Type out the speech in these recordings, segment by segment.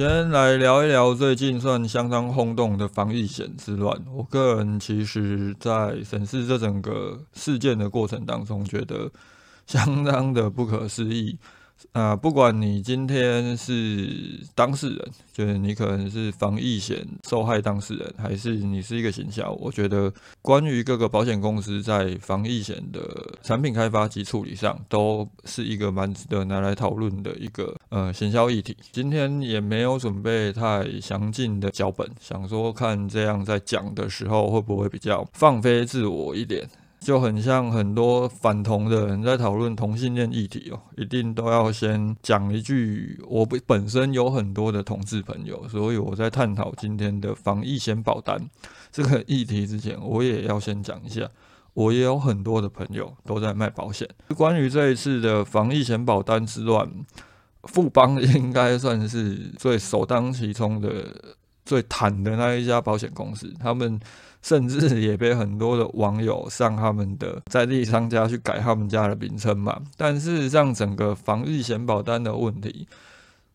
先来聊一聊最近算相当轰动的防疫险之乱。我个人其实，在审视这整个事件的过程当中，觉得相当的不可思议。啊，不管你今天是当事人，就是你可能是防疫险受害当事人，还是你是一个行销，我觉得关于各个保险公司在防疫险的产品开发及处理上，都是一个蛮值得拿来讨论的一个呃行销议题。今天也没有准备太详尽的脚本，想说看这样在讲的时候会不会比较放飞自我一点。就很像很多反同的人在讨论同性恋议题哦，一定都要先讲一句：我本本身有很多的同志朋友，所以我在探讨今天的防疫险保单这个议题之前，我也要先讲一下，我也有很多的朋友都在卖保险。关于这一次的防疫险保单之乱，富邦应该算是最首当其冲的、最坦的那一家保险公司，他们。甚至也被很多的网友上他们的在地商家去改他们家的名称嘛。但事实上，整个防疫险保单的问题，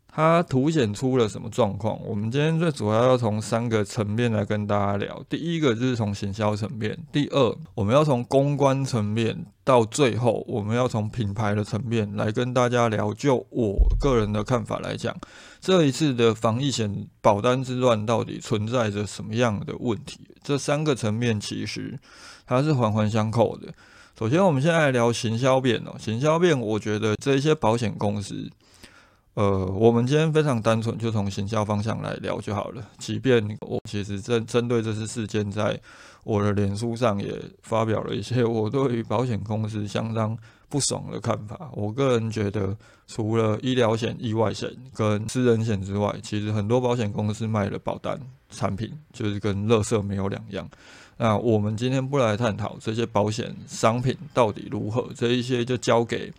它凸显出了什么状况？我们今天最主要要从三个层面来跟大家聊。第一个就是从行销层面，第二我们要从公关层面，到最后我们要从品牌的层面来跟大家聊。就我个人的看法来讲。这一次的防疫险保单之乱到底存在着什么样的问题？这三个层面其实它是环环相扣的。首先，我们现在聊行销变哦。行销变，我觉得这一些保险公司，呃，我们今天非常单纯，就从行销方向来聊就好了。即便我其实针针对这次事件，在我的脸书上也发表了一些我对于保险公司相当。不爽的看法，我个人觉得，除了医疗险、意外险跟私人险之外，其实很多保险公司卖的保单产品就是跟乐色没有两样。那我们今天不来探讨这些保险商品到底如何，这一些就交给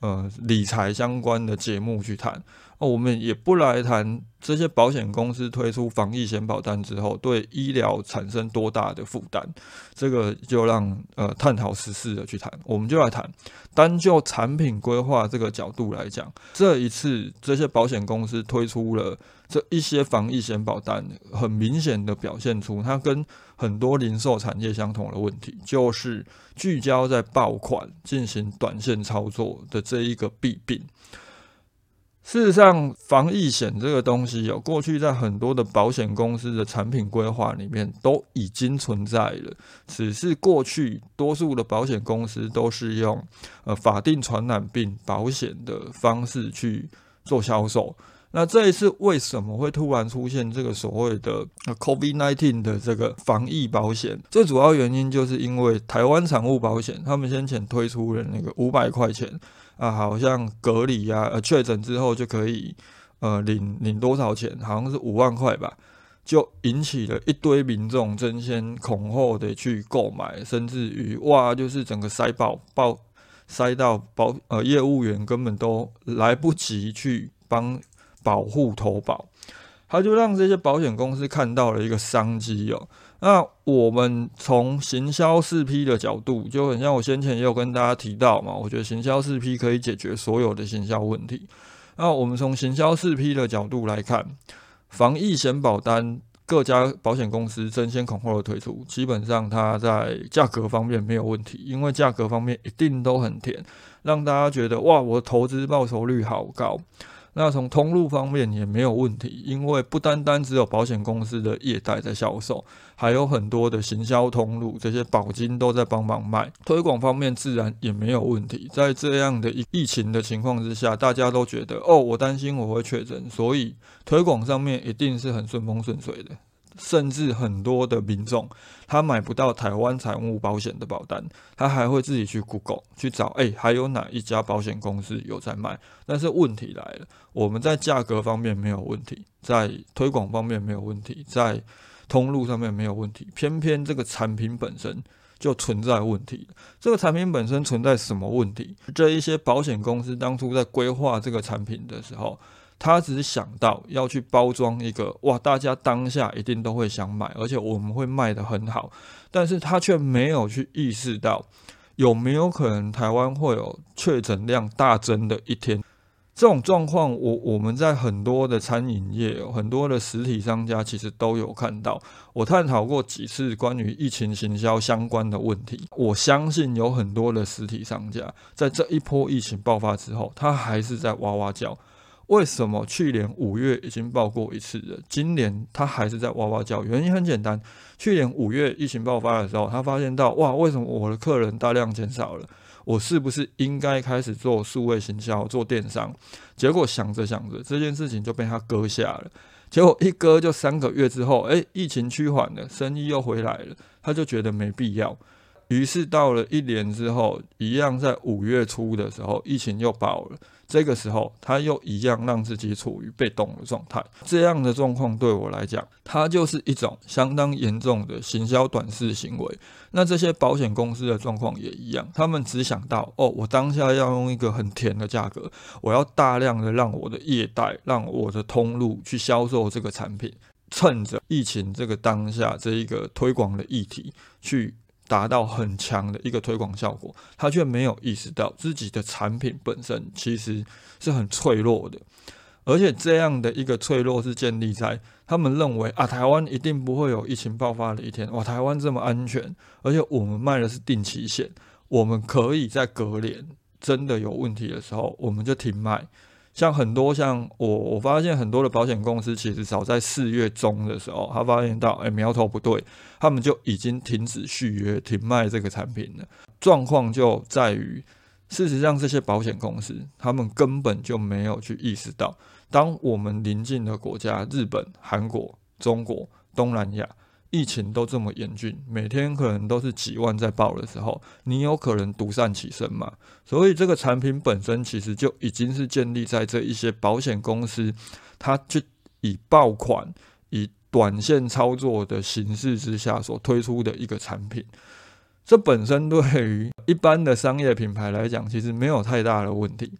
呃理财相关的节目去谈。我们也不来谈这些保险公司推出防疫险保单之后对医疗产生多大的负担，这个就让呃探讨实事的去谈。我们就来谈，单就产品规划这个角度来讲，这一次这些保险公司推出了这一些防疫险保单，很明显的表现出它跟很多零售产业相同的问题，就是聚焦在爆款进行短线操作的这一个弊病。事实上，防疫险这个东西，有过去在很多的保险公司的产品规划里面都已经存在了，只是过去多数的保险公司都是用呃法定传染病保险的方式去做销售。那这一次为什么会突然出现这个所谓的 COVID-19 的这个防疫保险？最主要原因就是因为台湾产物保险，他们先前推出了那个五百块钱。啊，好像隔离啊，呃，确诊之后就可以，呃，领领多少钱？好像是五万块吧，就引起了一堆民众争先恐后的去购买，甚至于哇，就是整个塞爆爆，塞到保呃业务员根本都来不及去帮保护投保，他就让这些保险公司看到了一个商机哦。那我们从行销四 P 的角度，就很像我先前也有跟大家提到嘛，我觉得行销四 P 可以解决所有的行销问题。那我们从行销四 P 的角度来看，防疫险保单各家保险公司争先恐后的推出，基本上它在价格方面没有问题，因为价格方面一定都很甜，让大家觉得哇，我投资报酬率好高。那从通路方面也没有问题，因为不单单只有保险公司的业代在销售，还有很多的行销通路，这些保金都在帮忙卖。推广方面自然也没有问题。在这样的疫疫情的情况之下，大家都觉得哦，我担心我会确诊，所以推广上面一定是很顺风顺水的。甚至很多的民众，他买不到台湾财务保险的保单，他还会自己去 Google 去找，哎，还有哪一家保险公司有在卖？但是问题来了，我们在价格方面没有问题，在推广方面没有问题，在通路上面没有问题，偏偏这个产品本身就存在问题。这个产品本身存在什么问题？这一些保险公司当初在规划这个产品的时候，他只是想到要去包装一个哇，大家当下一定都会想买，而且我们会卖得很好，但是他却没有去意识到有没有可能台湾会有确诊量大增的一天。这种状况，我我们在很多的餐饮业，很多的实体商家其实都有看到。我探讨过几次关于疫情行销相关的问题。我相信有很多的实体商家在这一波疫情爆发之后，他还是在哇哇叫。为什么去年五月已经爆过一次了，今年他还是在哇哇叫？原因很简单，去年五月疫情爆发的时候，他发现到哇，为什么我的客人大量减少了？我是不是应该开始做数位行销、做电商？结果想着想着，这件事情就被他搁下了。结果一搁就三个月之后，诶，疫情趋缓了，生意又回来了，他就觉得没必要。于是到了一年之后，一样在五月初的时候，疫情又爆了。这个时候，他又一样让自己处于被动的状态。这样的状况对我来讲，它就是一种相当严重的行销短视行为。那这些保险公司的状况也一样，他们只想到哦，我当下要用一个很甜的价格，我要大量的让我的业代、让我的通路去销售这个产品，趁着疫情这个当下这一个推广的议题去。达到很强的一个推广效果，他却没有意识到自己的产品本身其实是很脆弱的，而且这样的一个脆弱是建立在他们认为啊，台湾一定不会有疫情爆发的一天，哇，台湾这么安全，而且我们卖的是定期险，我们可以在隔年真的有问题的时候，我们就停卖。像很多像我，我发现很多的保险公司，其实早在四月中的时候，他发现到哎苗头不对，他们就已经停止续约、停卖这个产品了。状况就在于，事实上这些保险公司，他们根本就没有去意识到，当我们邻近的国家日本、韩国、中国、东南亚。疫情都这么严峻，每天可能都是几万在报的时候，你有可能独善其身嘛？所以这个产品本身其实就已经是建立在这一些保险公司，它就以爆款、以短线操作的形式之下所推出的一个产品。这本身对于一般的商业品牌来讲，其实没有太大的问题。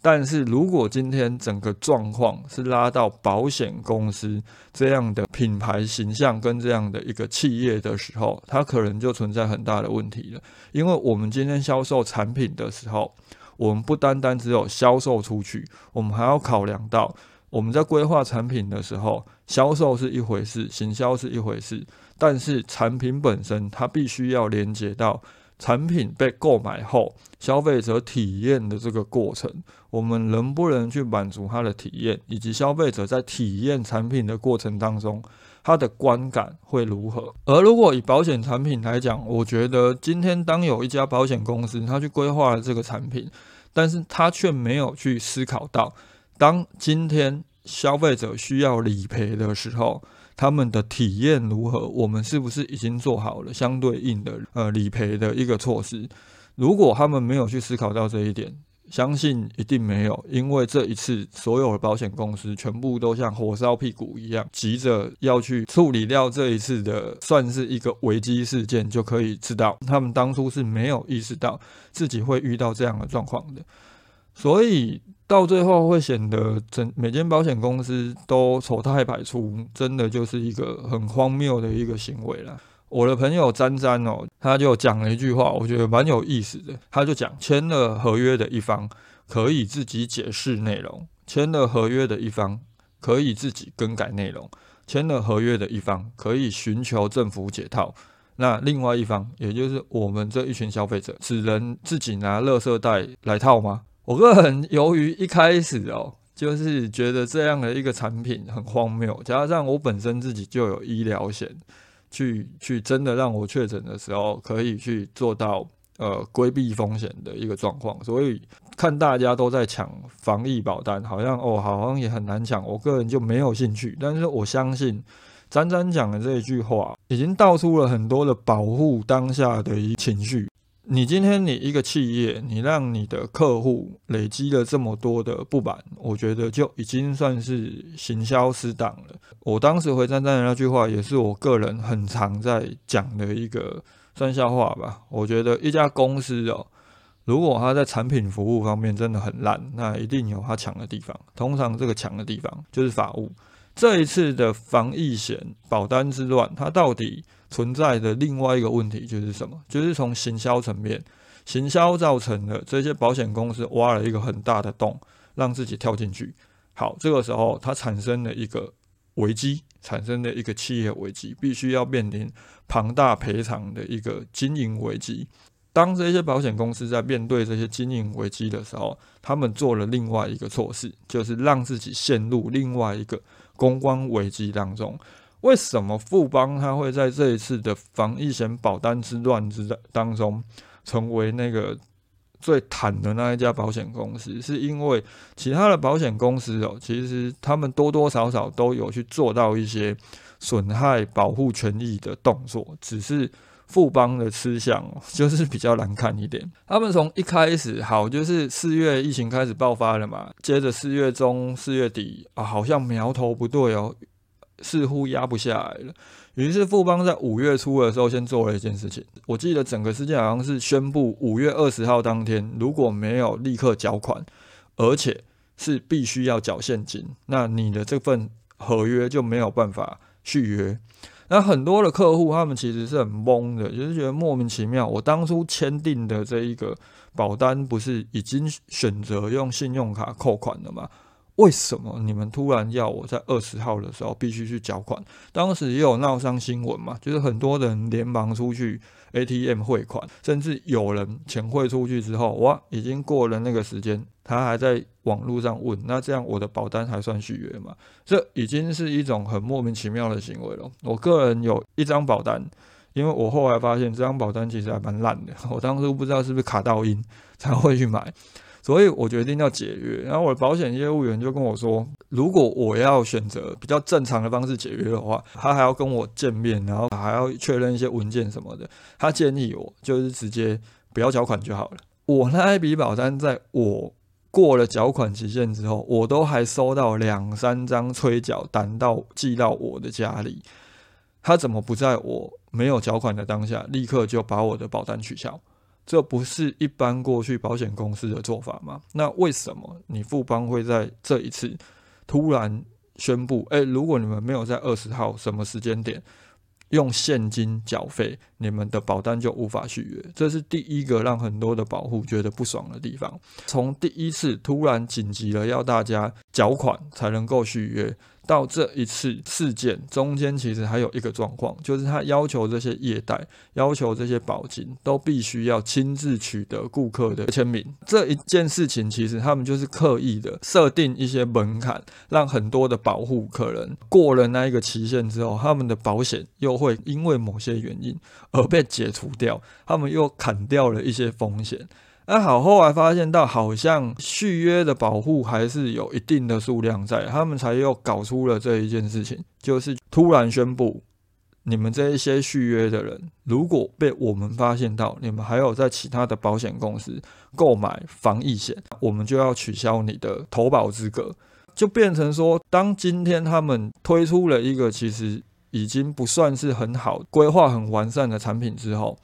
但是如果今天整个状况是拉到保险公司这样的品牌形象跟这样的一个企业的时候，它可能就存在很大的问题了。因为我们今天销售产品的时候，我们不单单只有销售出去，我们还要考量到我们在规划产品的时候，销售是一回事，行销是一回事，但是产品本身它必须要连接到。产品被购买后，消费者体验的这个过程，我们能不能去满足他的体验，以及消费者在体验产品的过程当中，他的观感会如何？而如果以保险产品来讲，我觉得今天当有一家保险公司，他去规划了这个产品，但是他却没有去思考到，当今天消费者需要理赔的时候。他们的体验如何？我们是不是已经做好了相对应的呃理赔的一个措施？如果他们没有去思考到这一点，相信一定没有，因为这一次所有的保险公司全部都像火烧屁股一样，急着要去处理掉这一次的算是一个危机事件，就可以知道他们当初是没有意识到自己会遇到这样的状况的，所以。到最后会显得整每间保险公司都丑态百出，真的就是一个很荒谬的一个行为了。我的朋友詹詹哦，他就讲了一句话，我觉得蛮有意思的。他就讲，签了合约的一方可以自己解释内容，签了合约的一方可以自己更改内容，签了合约的一方可以寻求政府解套。那另外一方，也就是我们这一群消费者，只能自己拿垃圾袋来套吗？我个人由于一开始哦，就是觉得这样的一个产品很荒谬，加上我本身自己就有医疗险，去去真的让我确诊的时候可以去做到呃规避风险的一个状况，所以看大家都在抢防疫保单，好像哦好像也很难抢，我个人就没有兴趣。但是我相信詹詹讲的这一句话，已经道出了很多的保护当下的一情绪。你今天你一个企业，你让你的客户累积了这么多的不满，我觉得就已经算是行销失当了。我当时回赞赞的那句话，也是我个人很常在讲的一个算笑话吧。我觉得一家公司哦，如果它在产品服务方面真的很烂，那一定有它强的地方。通常这个强的地方就是法务。这一次的防疫险保单之乱，它到底存在的另外一个问题就是什么？就是从行销层面，行销造成的这些保险公司挖了一个很大的洞，让自己跳进去。好，这个时候它产生了一个危机，产生了一个企业危机，必须要面临庞大赔偿的一个经营危机。当这些保险公司在面对这些经营危机的时候，他们做了另外一个措施，就是让自己陷入另外一个。公关危机当中，为什么富邦它会在这一次的防疫险保单之乱之当中成为那个最惨的那一家保险公司？是因为其他的保险公司哦，其实他们多多少少都有去做到一些损害保护权益的动作，只是。富邦的吃相就是比较难看一点。他们从一开始好，就是四月疫情开始爆发了嘛，接着四月中、四月底啊，好像苗头不对哦，似乎压不下来了。于是富邦在五月初的时候，先做了一件事情。我记得整个事件好像是宣布五月二十号当天，如果没有立刻缴款，而且是必须要缴现金，那你的这份合约就没有办法续约。那很多的客户，他们其实是很懵的，就是觉得莫名其妙。我当初签订的这一个保单，不是已经选择用信用卡扣款了吗？为什么你们突然要我在二十号的时候必须去缴款？当时也有闹上新闻嘛，就是很多人连忙出去 ATM 汇款，甚至有人钱汇出去之后，哇，已经过了那个时间，他还在网络上问，那这样我的保单还算续约吗？这已经是一种很莫名其妙的行为了。我个人有一张保单，因为我后来发现这张保单其实还蛮烂的，我当初不知道是不是卡到音才会去买。所以我决定要解约，然后我的保险业务员就跟我说，如果我要选择比较正常的方式解约的话，他还要跟我见面，然后还要确认一些文件什么的。他建议我就是直接不要缴款就好了。我那一笔保单在我过了缴款期限之后，我都还收到两三张催缴单到寄到我的家里。他怎么不在我没有缴款的当下，立刻就把我的保单取消？这不是一般过去保险公司的做法吗？那为什么你富邦会在这一次突然宣布？诶，如果你们没有在二十号什么时间点用现金缴费，你们的保单就无法续约。这是第一个让很多的保护觉得不爽的地方。从第一次突然紧急了要大家缴款才能够续约。到这一次事件中间，其实还有一个状况，就是他要求这些业贷、要求这些保金都必须要亲自取得顾客的签名。这一件事情，其实他们就是刻意的设定一些门槛，让很多的保护客人过了那一个期限之后，他们的保险又会因为某些原因而被解除掉，他们又砍掉了一些风险。那好，后来发现到好像续约的保护还是有一定的数量在，他们才又搞出了这一件事情，就是突然宣布，你们这一些续约的人，如果被我们发现到你们还有在其他的保险公司购买防疫险，我们就要取消你的投保资格，就变成说，当今天他们推出了一个其实已经不算是很好规划、很完善的产品之后。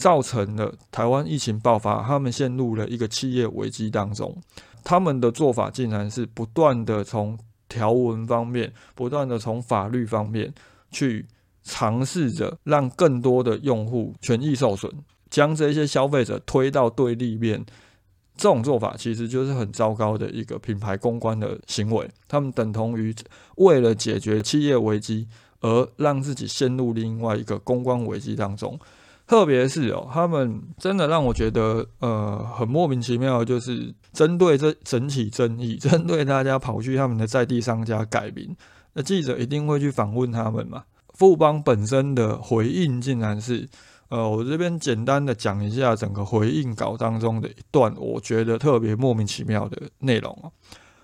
造成了台湾疫情爆发，他们陷入了一个企业危机当中。他们的做法竟然是不断的从条文方面，不断的从法律方面去尝试着让更多的用户权益受损，将这些消费者推到对立面。这种做法其实就是很糟糕的一个品牌公关的行为。他们等同于为了解决企业危机，而让自己陷入另外一个公关危机当中。特别是哦，他们真的让我觉得呃很莫名其妙，就是针对这整体争议，针对大家跑去他们的在地商家改名，那记者一定会去访问他们嘛。富邦本身的回应竟然是，呃，我这边简单的讲一下整个回应稿当中的一段，我觉得特别莫名其妙的内容啊。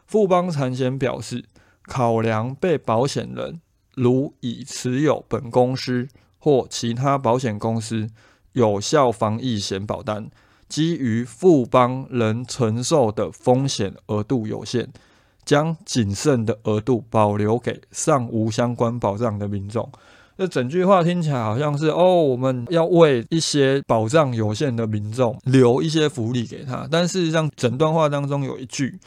富邦产险表示，考量被保险人如已持有本公司。或其他保险公司有效防疫险保单，基于富邦能承受的风险额度有限，将仅剩的额度保留给尚无相关保障的民众。这整句话听起来好像是哦，我们要为一些保障有限的民众留一些福利给他，但事实上，整段话当中有一句。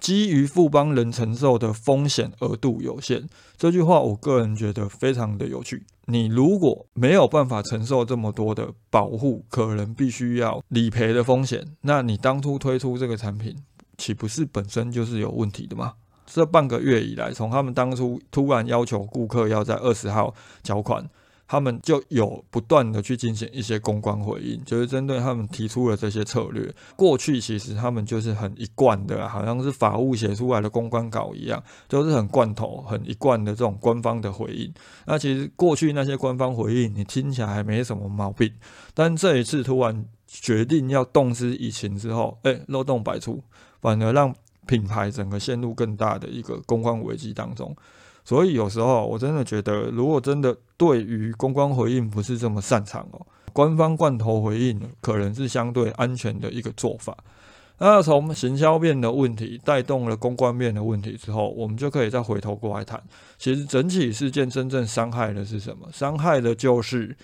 基于富邦人承受的风险额度有限，这句话我个人觉得非常的有趣。你如果没有办法承受这么多的保护，可能必须要理赔的风险，那你当初推出这个产品，岂不是本身就是有问题的吗？这半个月以来，从他们当初突然要求顾客要在二十号缴款。他们就有不断的去进行一些公关回应，就是针对他们提出了这些策略。过去其实他们就是很一贯的，好像是法务写出来的公关稿一样，都是很罐头、很一贯的这种官方的回应。那其实过去那些官方回应，你听起来还没什么毛病，但这一次突然决定要动之以情之后，哎，漏洞百出，反而让品牌整个陷入更大的一个公关危机当中。所以有时候我真的觉得，如果真的对于公关回应不是这么擅长哦，官方罐头回应可能是相对安全的一个做法。那从行销面的问题带动了公关面的问题之后，我们就可以再回头过来谈，其实整体事件真正伤害的是什么？伤害的就是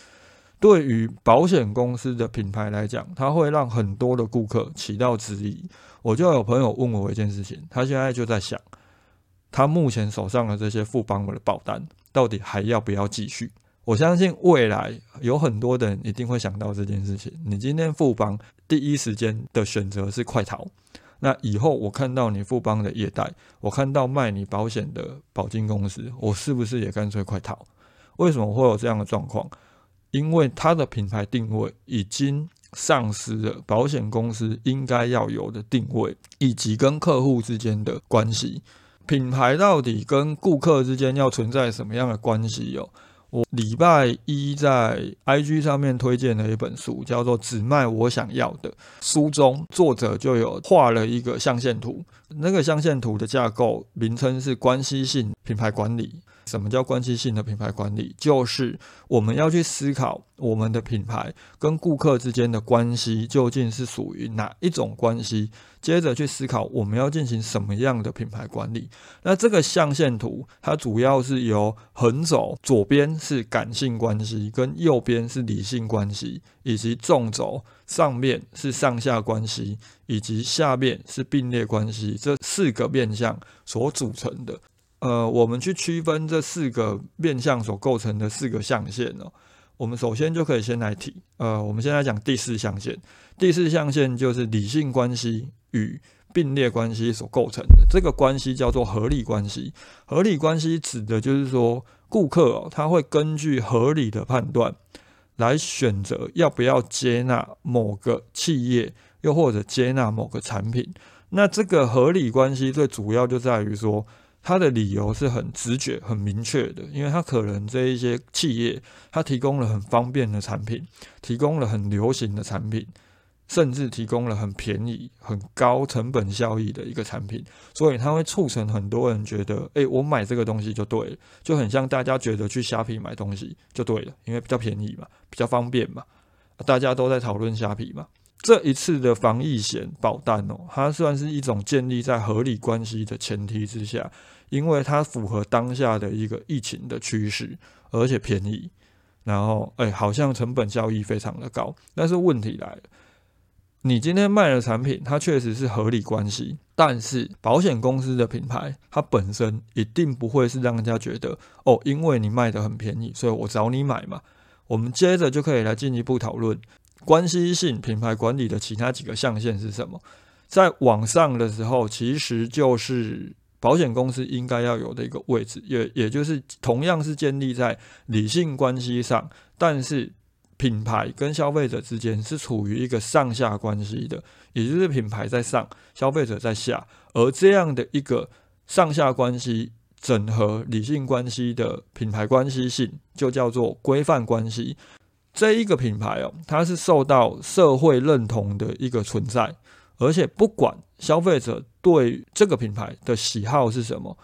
对于保险公司的品牌来讲，它会让很多的顾客起到质疑。我就有朋友问我一件事情，他现在就在想。他目前手上的这些富邦的保单，到底还要不要继续？我相信未来有很多的人一定会想到这件事情。你今天富邦第一时间的选择是快逃，那以后我看到你富邦的业贷，我看到卖你保险的保金公司，我是不是也干脆快逃？为什么会有这样的状况？因为它的品牌定位已经丧失了保险公司应该要有的定位，以及跟客户之间的关系。品牌到底跟顾客之间要存在什么样的关系？哦，我礼拜一在 IG 上面推荐了一本书，叫做《只卖我想要的》。书中作者就有画了一个象限图，那个象限图的架构名称是关系性品牌管理。什么叫关系性的品牌管理？就是我们要去思考我们的品牌跟顾客之间的关系究竟是属于哪一种关系，接着去思考我们要进行什么样的品牌管理。那这个象限图它主要是由横轴左边是感性关系，跟右边是理性关系，以及纵轴上面是上下关系，以及下面是并列关系这四个面向所组成的。呃，我们去区分这四个面向所构成的四个象限哦。我们首先就可以先来提，呃，我们先来讲第四象限。第四象限就是理性关系与并列关系所构成的，这个关系叫做合理关系。合理关系指的就是说，顾客哦，他会根据合理的判断来选择要不要接纳某个企业，又或者接纳某个产品。那这个合理关系最主要就在于说。他的理由是很直觉、很明确的，因为他可能这一些企业，他提供了很方便的产品，提供了很流行的产品，甚至提供了很便宜、很高成本效益的一个产品，所以它会促成很多人觉得，哎，我买这个东西就对了，就很像大家觉得去虾皮买东西就对了，因为比较便宜嘛，比较方便嘛，大家都在讨论虾皮嘛。这一次的防疫险保单哦，它算是一种建立在合理关系的前提之下，因为它符合当下的一个疫情的趋势，而且便宜，然后哎，好像成本效益非常的高。但是问题来了，你今天卖的产品，它确实是合理关系，但是保险公司的品牌，它本身一定不会是让人家觉得哦，因为你卖的很便宜，所以我找你买嘛。我们接着就可以来进一步讨论。关系性品牌管理的其他几个象限是什么？在网上的时候，其实就是保险公司应该要有的一个位置，也也就是同样是建立在理性关系上，但是品牌跟消费者之间是处于一个上下关系的，也就是品牌在上，消费者在下，而这样的一个上下关系整合理性关系的品牌关系性，就叫做规范关系。这一个品牌哦，它是受到社会认同的一个存在，而且不管消费者对这个品牌的喜好是什么，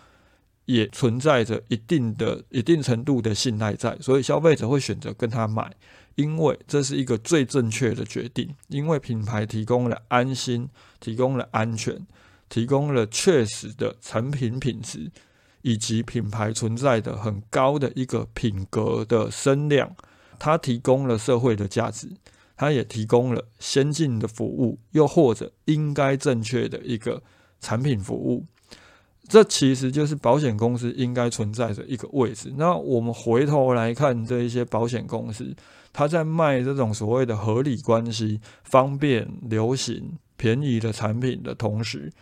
也存在着一定的、一定程度的信赖在，所以消费者会选择跟他买，因为这是一个最正确的决定，因为品牌提供了安心，提供了安全，提供了确实的产品品质，以及品牌存在的很高的一个品格的声量，它提供了社会的价值，它也提供了先进的服务，又或者应该正确的一个产品服务。这其实就是保险公司应该存在的一个位置。那我们回头来看这一些保险公司，它在卖这种所谓的合理关系、方便、流行、便宜的产品的同时，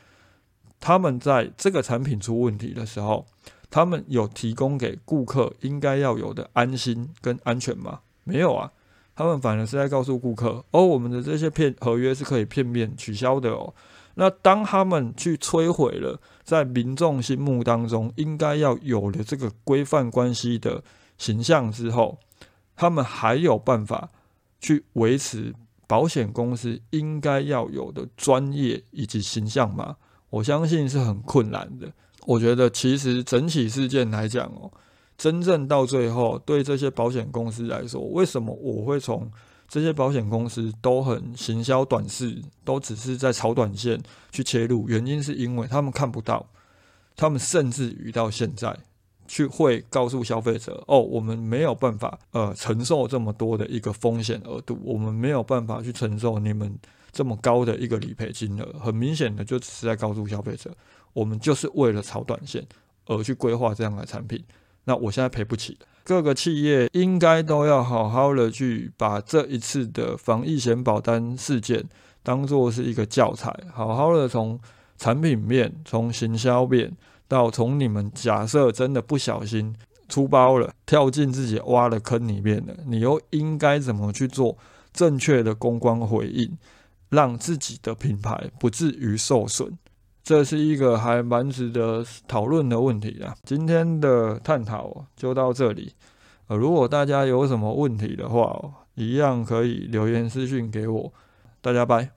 他们在这个产品出问题的时候，他们有提供给顾客应该要有的安心跟安全吗？没有啊，他们反而是在告诉顾客：哦，我们的这些片合约是可以片面取消的哦。那当他们去摧毁了在民众心目当中应该要有的这个规范关系的形象之后，他们还有办法去维持保险公司应该要有的专业以及形象吗？我相信是很困难的。我觉得其实整起事件来讲哦，真正到最后对这些保险公司来说，为什么我会从？这些保险公司都很行销短视，都只是在炒短线去切入。原因是因为他们看不到，他们甚至于到现在去会告诉消费者：哦，我们没有办法呃承受这么多的一个风险额度，我们没有办法去承受你们这么高的一个理赔金额。很明显的，就只是在告诉消费者，我们就是为了炒短线而去规划这样的产品。那我现在赔不起各个企业应该都要好好的去把这一次的防疫险保单事件当做是一个教材，好好的从产品面、从行销面到从你们假设真的不小心出包了，跳进自己挖的坑里面了，你又应该怎么去做正确的公关回应，让自己的品牌不至于受损。这是一个还蛮值得讨论的问题啊！今天的探讨就到这里。呃，如果大家有什么问题的话，一样可以留言私讯给我。大家拜。